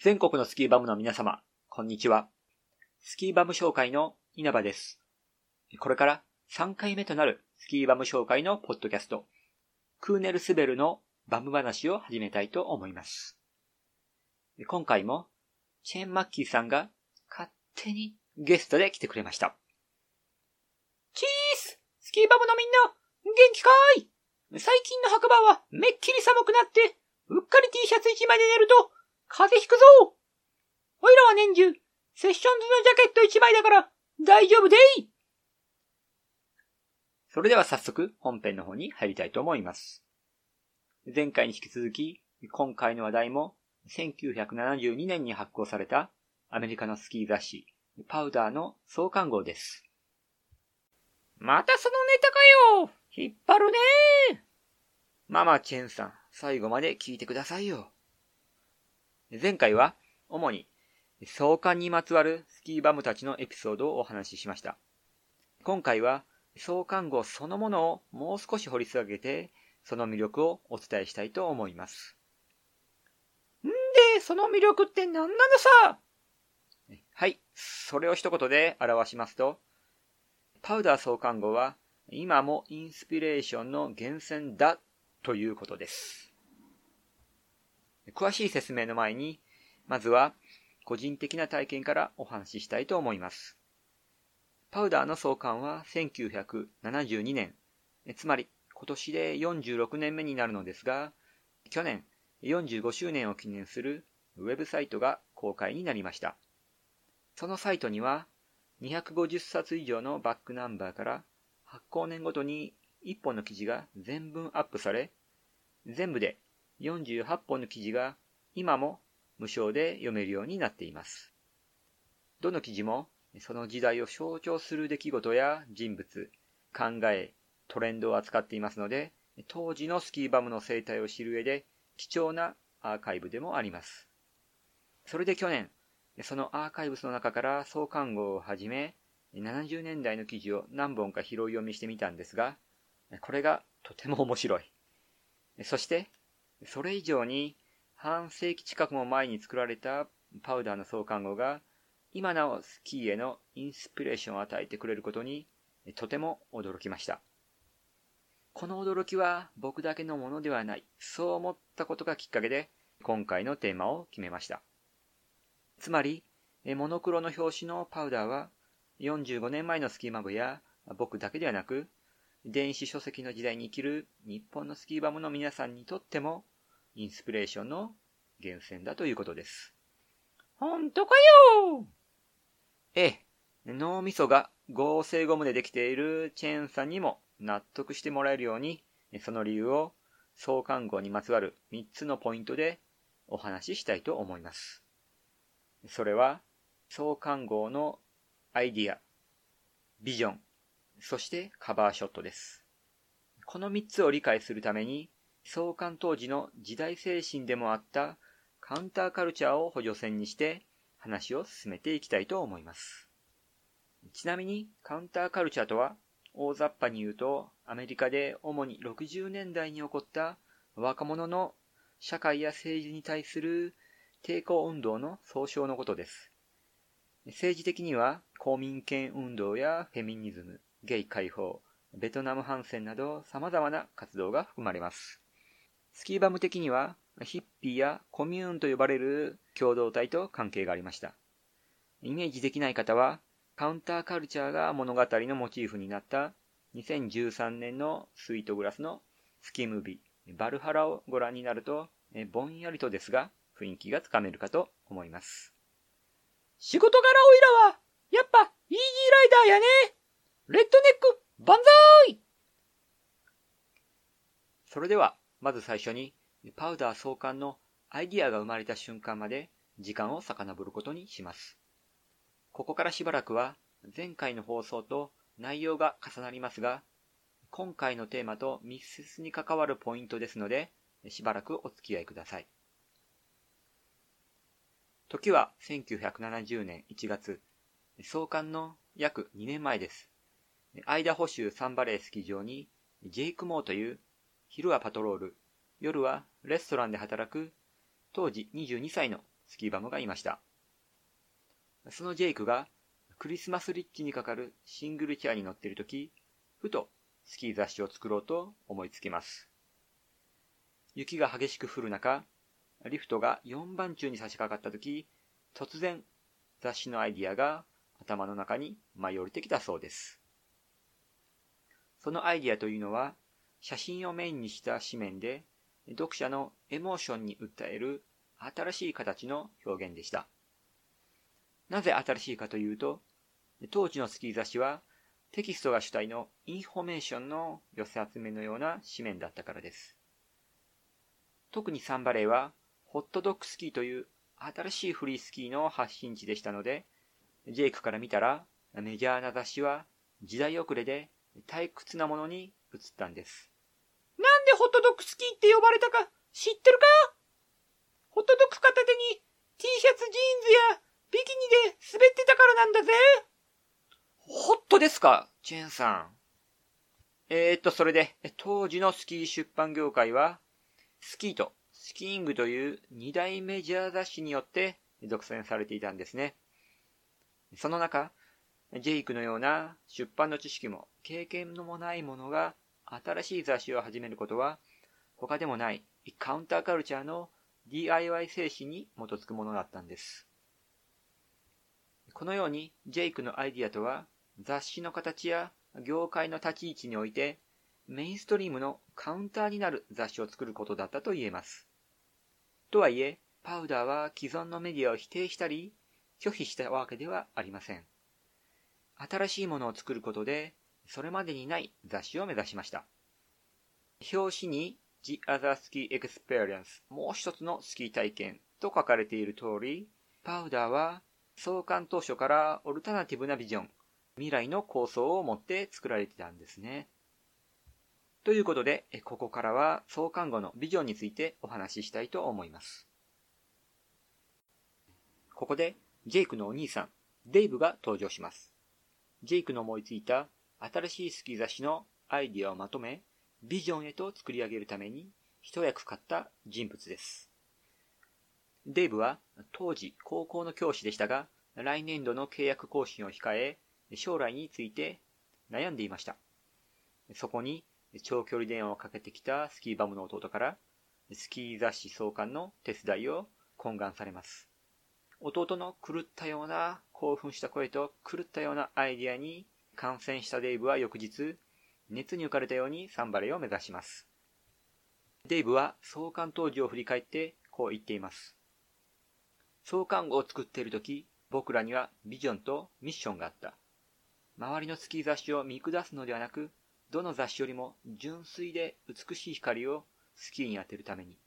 全国のスキーバムの皆様、こんにちは。スキーバム紹介の稲葉です。これから3回目となるスキーバム紹介のポッドキャスト、クーネルスベルのバム話を始めたいと思います。今回も、チェーンマッキーさんが勝手にゲストで来てくれました。チーススキーバムのみんな、元気かーい最近の白馬はめっきり寒くなって、うっかり T シャツ一枚で寝ると、風邪ひくぞおいらは年中、セッションズのジャケット一枚だから、大丈夫でいそれでは早速本編の方に入りたいと思います。前回に引き続き、今回の話題も1972年に発行されたアメリカのスキー雑誌パウダーの創刊号です。またそのネタかよ引っ張るねママチェンさん、最後まで聞いてくださいよ。前回は、主に、創刊にまつわるスキーバムたちのエピソードをお話ししました。今回は、創刊号そのものをもう少し掘り下げて、その魅力をお伝えしたいと思います。んで、その魅力って何なのさ？はい。それを一言で表しますと、パウダー創刊号は今もインスピレーションの源泉だということです。詳しい説明の前に、まずは個人的な体験からお話ししたいと思います。パウダーの創刊は1972年、つまり今年で46年目になるのですが、去年45周年を記念するウェブサイトが公開になりました。そのサイトには250冊以上のバックナンバーから発行年ごとに1本の記事が全文アップされ、全部で48本の記事が今も無償で読めるようになっています。どの記事もその時代を象徴する出来事や人物、考え、トレンドを扱っていますので、当時のスキーバムの生態を知る上で貴重なアーカイブでもあります。それで去年、そのアーカイブスの中から創刊号をはじめ、70年代の記事を何本か拾い読みしてみたんですが、これがとても面白い。そして、それ以上に半世紀近くも前に作られたパウダーの創刊号が、今なおスキーへのインスピレーションを与えてくれることに、とても驚きました。この驚きは僕だけのものではない。そう思ったことがきっかけで、今回のテーマを決めました。つまり、モノクロの表紙のパウダーは、45年前のスキーマブや僕だけではなく、電子書籍の時代に生きる日本のスキーバムの皆さんにとっても、インスピレーションの源泉だということです。ほんとかよええ、脳みそが合成ゴムでできているチェーンさんにも納得してもらえるように、その理由を創刊号にまつわる3つのポイントでお話ししたいと思います。それは、創刊号のアイディア、ビジョン、そしてカバーショットです。この3つを理解するために、創刊当時の時代精神でもあったカウンターカルチャーを補助線にして話を進めていきたいと思います。ちなみにカウンターカルチャーとは大雑把に言うとアメリカで主に60年代に起こった若者の社会や政治に対する抵抗運動の総称のことです。政治的には公民権運動やフェミニズム、ゲイ解放、ベトナム反戦など様々な活動が含まれます。スキーバム的にはヒッピーやコミューンと呼ばれる共同体と関係がありました。イメージできない方はカウンターカルチャーが物語のモチーフになった2013年のスイートグラスのスキームービーバルハラをご覧になるとぼんやりとですが雰囲気がつかめるかと思います。仕事柄おいらは、やっぱ、イージーライダーやね。レッドネック、万歳それでは、まず最初に、パウダー創刊のアイディアが生まれた瞬間まで時間を遡ることにします。ここからしばらくは前回の放送と内容が重なりますが、今回のテーマと密接に関わるポイントですので、しばらくお付き合いください。時は1970年1月、創刊の約2年前です。アイダホ州サンバレースキー場に、ジェイク・モーという、昼はパトロール、夜はレストランで働く、当時22歳のスキーバムがいました。そのジェイクがクリスマスリッチにかかるシングルチェアに乗っているとき、ふとスキー雑誌を作ろうと思いつきます。雪が激しく降る中、リフトが4番中に差し掛かったとき、突然雑誌のアイディアが頭の中に舞い降りてきたそうです。そのアイディアというのは、写真をメインにした紙面で、読者のエモーションに訴える新しい形の表現でした。なぜ新しいかというと、当時のスキー雑誌はテキストが主体のインフォメーションの寄せ集めのような紙面だったからです。特にサンバレーはホットドッグスキーという新しいフリースキーの発信地でしたので、ジェイクから見たらメジャーな雑誌は時代遅れで退屈なものに移ったんです。なんでホットドッグスキーって呼ばれたか知ってるか？ホットドッグ片手に T シャツジーンズやビキニで滑ってたからなんだぜ。ホットですか？ジェンさん。えー、っと、それで、当時のスキー出版業界は、スキーとスキーングという二大メジャー雑誌によって独占されていたんですね。その中、ジェイクのような出版の知識も経験のもない者が新しい雑誌を始めることは他でもないカウンターカルチャーの DIY 精神に基づくものだったんです。このようにジェイクのアイディアとは雑誌の形や業界の立ち位置においてメインストリームのカウンターになる雑誌を作ることだったと言えます。とはいえ、パウダーは既存のメディアを否定したり拒否したわけではありません。新しいものを作ることで、それまでにない雑誌を目指しました。表紙に The Other Ski Experience もう一つのスキー体験と書かれている通り、パウダーは創刊当初からオルタナティブなビジョン、未来の構想を持って作られてたんですね。ということで、ここからは創刊後のビジョンについてお話ししたいと思います。ここで、ジェイクのお兄さん、デイブが登場します。ジェイクの思いついた新しいスキー雑誌のアイディアをまとめ、ビジョンへと作り上げるために一役買った人物です。デイブは当時高校の教師でしたが、来年度の契約更新を控え、将来について悩んでいました。そこに長距離電話をかけてきたスキーバムの弟から、スキー雑誌創刊の手伝いを懇願されます。弟の狂ったような興奮した声と狂ったようなアイディアに感染したデイブは翌日、熱に浮かれたようにサンバレーを目指します。デイブは創刊当時を振り返ってこう言っています。創刊号を作っている時、僕らにはビジョンとミッションがあった。周りのスキー雑誌を見下すのではなく、どの雑誌よりも純粋で美しい光をスキーに当てるために。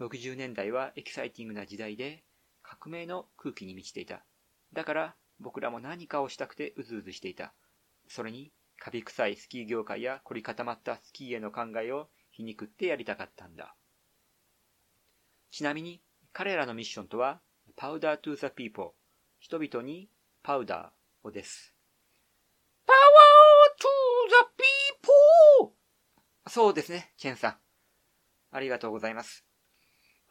60年代はエキサイティングな時代で、革命の空気に満ちていた。だから僕らも何かをしたくてうずうずしていた。それに、カビ臭いスキー業界や凝り固まったスキーへの考えを皮肉ってやりたかったんだ。ちなみに、彼らのミッションとは、 Powder to the People、人々にパウダーをです。 Power to the Peopleーそうですね、チェンさん。ありがとうございます。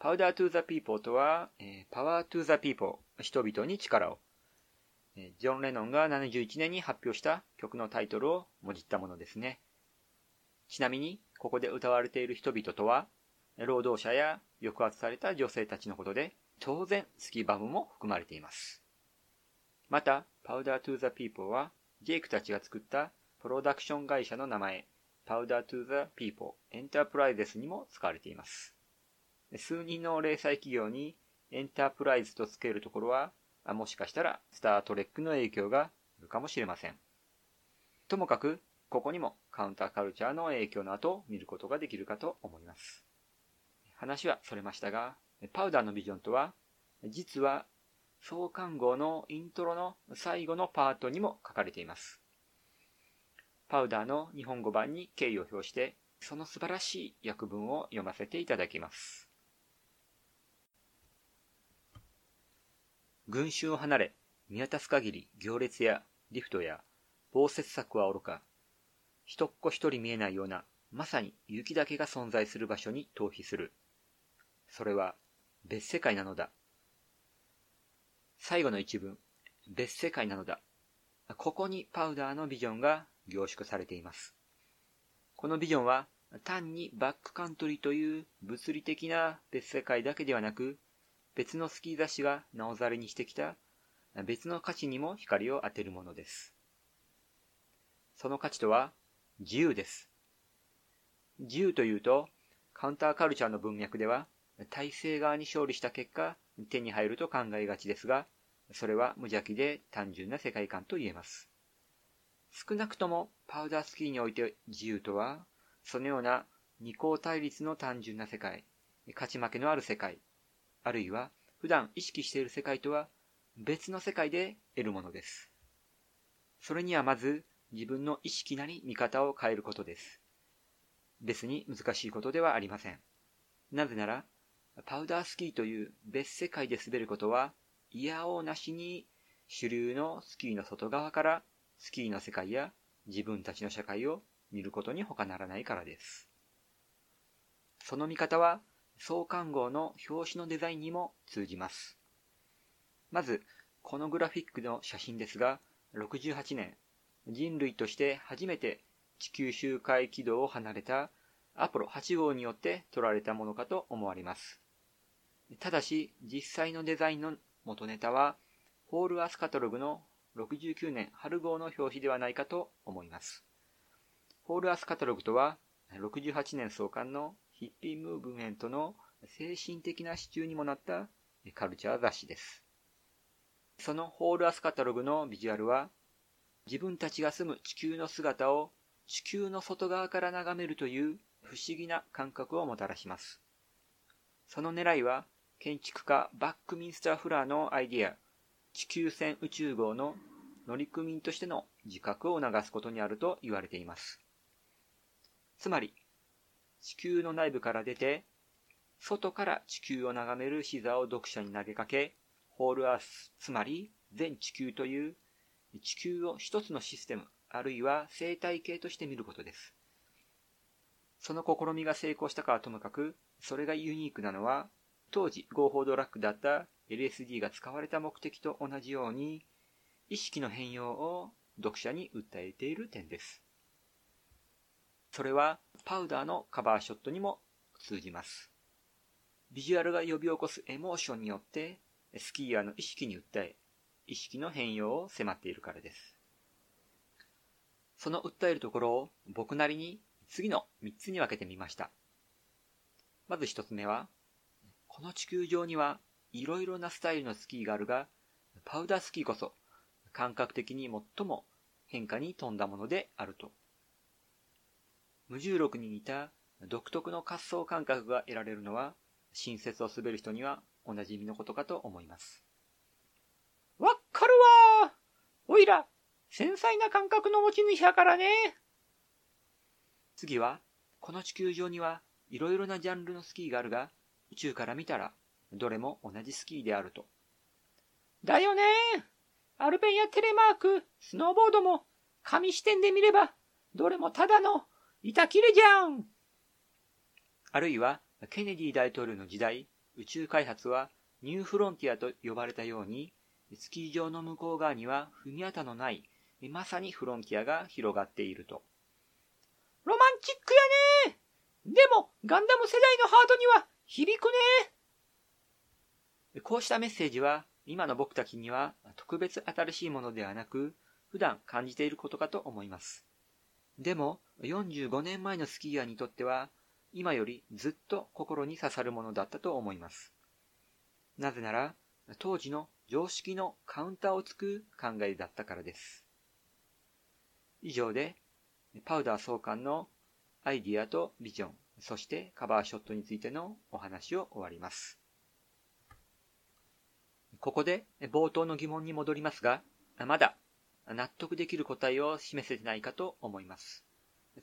Powder to the People とは、えー、 Power to the People、人々に力を。えー、ジョン・レノンが71年に発表した曲のタイトルをもじったものですね。ちなみに、ここで歌われている人々とは、労働者や抑圧された女性たちのことで、当然スキーバムも含まれています。また、 Powder to the People は、ジェイクたちが作ったプロダクション会社の名前、 Powder to the People Enterprises にも使われています。数人の零細企業にエンタープライズと付けるところは、もしかしたらスタートレックの影響があるかもしれません。ともかく、ここにもカウンターカルチャーの影響の後を見ることができるかと思います。話はそれましたが、パウダーのビジョンとは、実は創刊号のイントロの最後のパートにも書かれています。パウダーの日本語版に敬意を表して、その素晴らしい訳文を読ませていただきます。群衆を離れ、見渡す限り行列やリフトや防雪柵はおろか、一っ子一人見えないような、まさに雪だけが存在する場所に逃避する。それは、別世界なのだ。最後の一文、別世界なのだ。ここにパウダーのビジョンが凝縮されています。このビジョンは単にバックカントリーという物理的な別世界だけではなく、別のスキー雑誌がなおざれにしてきた別の価値にも光を当てるものです。その価値とは自由です。自由というと、カウンターカルチャーの文脈では、体制側に勝利した結果、手に入ると考えがちですが、それは無邪気で単純な世界観と言えます。少なくともパウダースキーにおいて自由とは、そのような二項対立の単純な世界、勝ち負けのある世界、あるいは普段意識している世界とは別の世界で得るものです。それにはまず自分の意識なり見方を変えることです。別に難しいことではありません。なぜなら、パウダースキーという別世界で滑ることは、嫌おうなしに主流のスキーの外側からスキーの世界や自分たちの社会を見ることに他ならないからです。その見方は創刊号の表紙のデザインにも通じます。まず、このグラフィックの写真ですが、68年、人類として初めて地球周回軌道を離れたアポロ8号によって撮られたものかと思われます。ただし、実際のデザインの元ネタは、ホールアスカトログの69年春号の表紙ではないかと思います。ホールアスカタログとは、68年創刊のヒッピームーブメントの精神的な支柱にもなったカルチャー雑誌です。そのホールアスカタログのビジュアルは、自分たちが住む地球の姿を地球の外側から眺めるという不思議な感覚をもたらします。その狙いは、建築家バックミンスター・フラーのアイディア、地球船宇宙号の乗組員としての自覚を促すことにあると言われています。つまり、地球の内部から出て、外から地球を眺める視座を読者に投げかけ、ホールアース、つまり全地球という地球を一つのシステム、あるいは生態系として見ることです。その試みが成功したかはともかく、それがユニークなのは、当時合法ドラッグだった LSD が使われた目的と同じように、意識の変容を読者に訴えている点です。それはパウダーのカバーショットにも通じます。ビジュアルが呼び起こすエモーションによってスキーヤーの意識に訴え、意識の変容を迫っているからです。その訴えるところを僕なりに次の3つに分けてみました。まず1つ目は、この地球上にはいろいろなスタイルのスキーがあるが、パウダースキーこそ感覚的に最も変化に富んだものであると。無重力に似た独特の滑走感覚が得られるのは、新雪を滑る人にはおなじみのことかと思います。わっかるわおいら、繊細な感覚の持ち主やからね。次は、この地球上にはいろいろなジャンルのスキーがあるが、宇宙から見たらどれも同じスキーであると。だよねアルペンやテレマーク、スノーボードも、紙視点で見れば、どれもただの板切れじゃんあるいは、ケネディ大統領の時代、宇宙開発はニューフロンティアと呼ばれたように、スキー場の向こう側には踏み跡のない、まさにフロンティアが広がっていると。ロマンチックやねでも、ガンダム世代のハートには響くねこうしたメッセージは、今の僕たちには特別新しいものではなく、普段感じていることかと思います。でも、45年前のスキーヤーにとっては、今よりずっと心に刺さるものだったと思います。なぜなら、当時の常識のカウンターをつく考えだったからです。以上で、パウダー創刊のアイディアとビジョン、そしてカバーショットについてのお話を終わります。ここで冒頭の疑問に戻りますが、まだ納得できる答えを示せてないかと思います。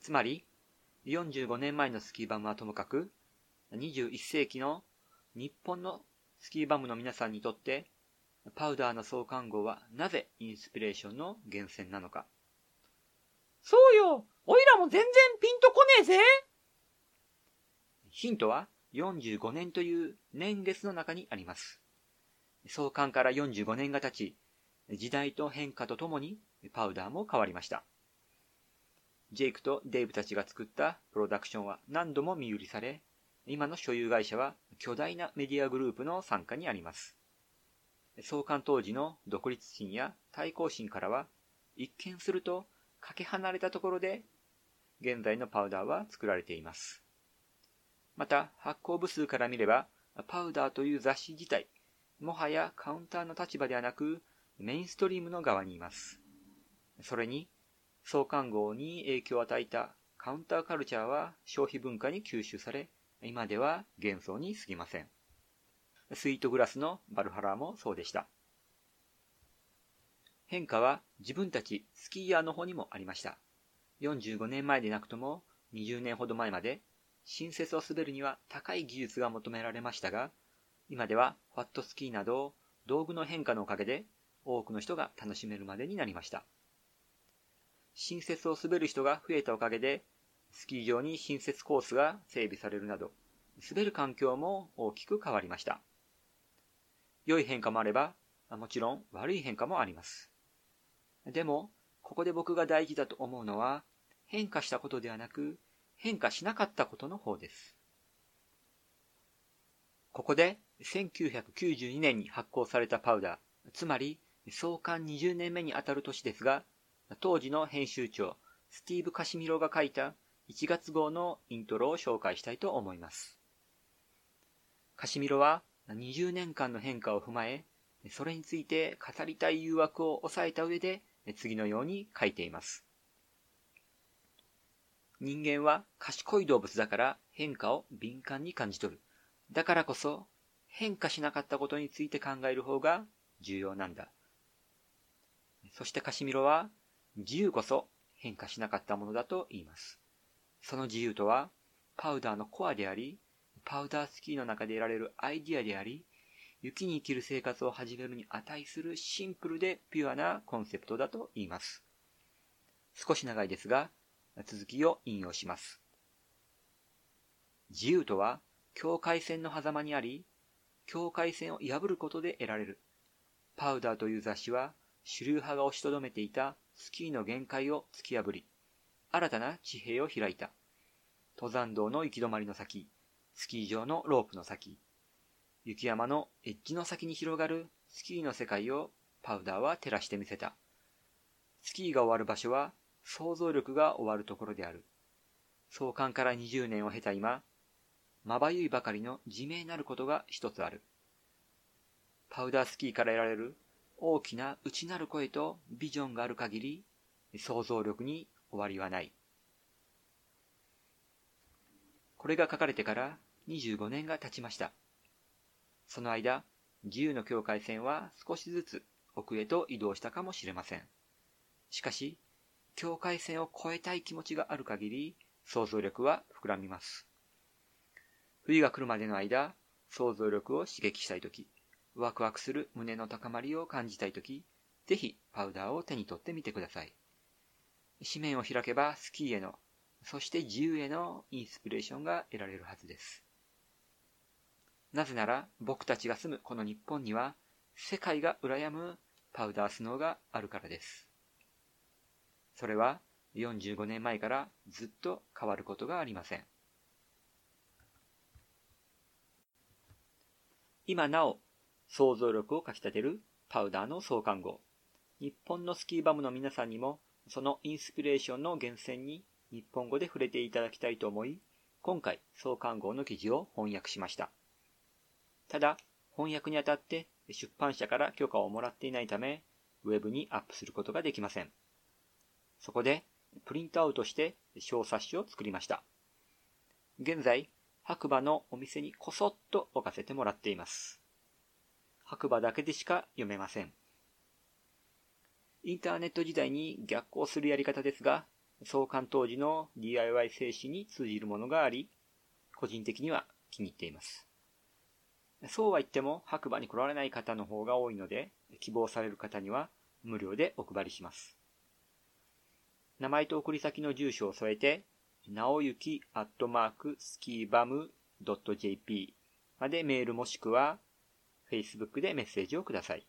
つまり、45年前のスキーバムはともかく、21世紀の日本のスキーバムの皆さんにとって、パウダーの創刊号はなぜインスピレーションの源泉なのか。そうよおいらも全然ピンとこねえぜヒントは、45年という年月の中にあります。創刊から45年が経ち、時代と変化とともにパウダーも変わりました。ジェイクとデイブたちが作ったプロダクションは何度も見売りされ、今の所有会社は巨大なメディアグループの傘下にあります。創刊当時の独立心や対抗心からは、一見するとかけ離れたところで、現在のパウダーは作られています。また、発行部数から見れば、パウダーという雑誌自体、もはやカウンターの立場ではなく、メインストリームの側にいます。それに、創刊号に影響を与えたカウンターカルチャーは消費文化に吸収され、今では幻想に過ぎません。スイートグラスのバルハラもそうでした。変化は自分たちスキーヤーの方にもありました。45年前でなくとも20年ほど前まで新雪を滑るには高い技術が求められましたが、今ではファットスキーなど道具の変化のおかげで多くの人が楽しめるまでになりました。新雪を滑る人が増えたおかげで、スキー場に新雪コースが整備されるなど、滑る環境も大きく変わりました。良い変化もあれば、もちろん悪い変化もあります。でも、ここで僕が大事だと思うのは、変化したことではなく、変化しなかったことの方です。ここで1992年に発行されたパウダー、つまり創刊20年目にあたる年ですが、当時の編集長、スティーブ・カシミロが書いた1月号のイントロを紹介したいと思います。カシミロは20年間の変化を踏まえ、それについて語りたい誘惑を抑えた上で、次のように書いています。人間は賢い動物だから変化を敏感に感じ取る。だからこそ変化しなかったことについて考える方が重要なんだ。そしてカシミロは自由こそ変化しなかったものだと言います。その自由とはパウダーのコアであり、パウダースキーの中で得られるアイディアであり、雪に生きる生活を始めるに値するシンプルでピュアなコンセプトだと言います。少し長いですが、続きを引用します。自由とは、境界線の狭間にあり、境界線を破ることで得られる。パウダーという雑誌は、主流派が押しとどめていたスキーの限界を突き破り、新たな地平を開いた。登山道の行き止まりの先、スキー場のロープの先、雪山のエッジの先に広がるスキーの世界をパウダーは照らしてみせた。スキーが終わる場所は想像力が終わるところである。創刊から20年を経た今、まばゆいばかりの自明なることが一つある。パウダースキーから得られる大きな内なる声とビジョンがある限り、想像力に終わりはない。これが書かれてから25年が経ちました。その間、自由の境界線は少しずつ奥へと移動したかもしれません。しかし、境界線を越えたい気持ちがある限り、想像力は膨らみます。冬が来るまでの間、想像力を刺激したいとき、ワクワクする胸の高まりを感じたいとき、ぜひパウダーを手に取ってみてください。紙面を開けばスキーへのそして自由へのインスピレーションが得られるはずです。なぜなら僕たちが住むこの日本には世界が羨むパウダースノーがあるからです。それは45年前からずっと変わることがありません。今なお想像力をかきたてるパウダーの創刊号。日本のスキーバムの皆さんにもそのインスピレーションの源泉に日本語で触れていただきたいと思い、今回創刊号の記事を翻訳しました。ただ、翻訳にあたって出版社から許可をもらっていないため、ウェブにアップすることができません。そこで、プリントアウトして小冊子を作りました。現在、白馬のお店にこそっと置かせてもらっています。白馬だけでしか読めません。インターネット時代に逆行するやり方ですが、創刊当時の DIY 精神に通じるものがあり、個人的には気に入っています。そうは言っても白馬に来られない方の方が多いので、希望される方には無料でお配りします。名前と送り先の住所を添えて、なおゆきアットマークスキーバム .jp までメールもしくは Facebook でメッセージをください。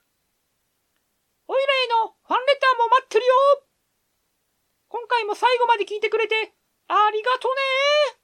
おいらへのファンレターも待ってるよ今回も最後まで聞いてくれて、ありがとね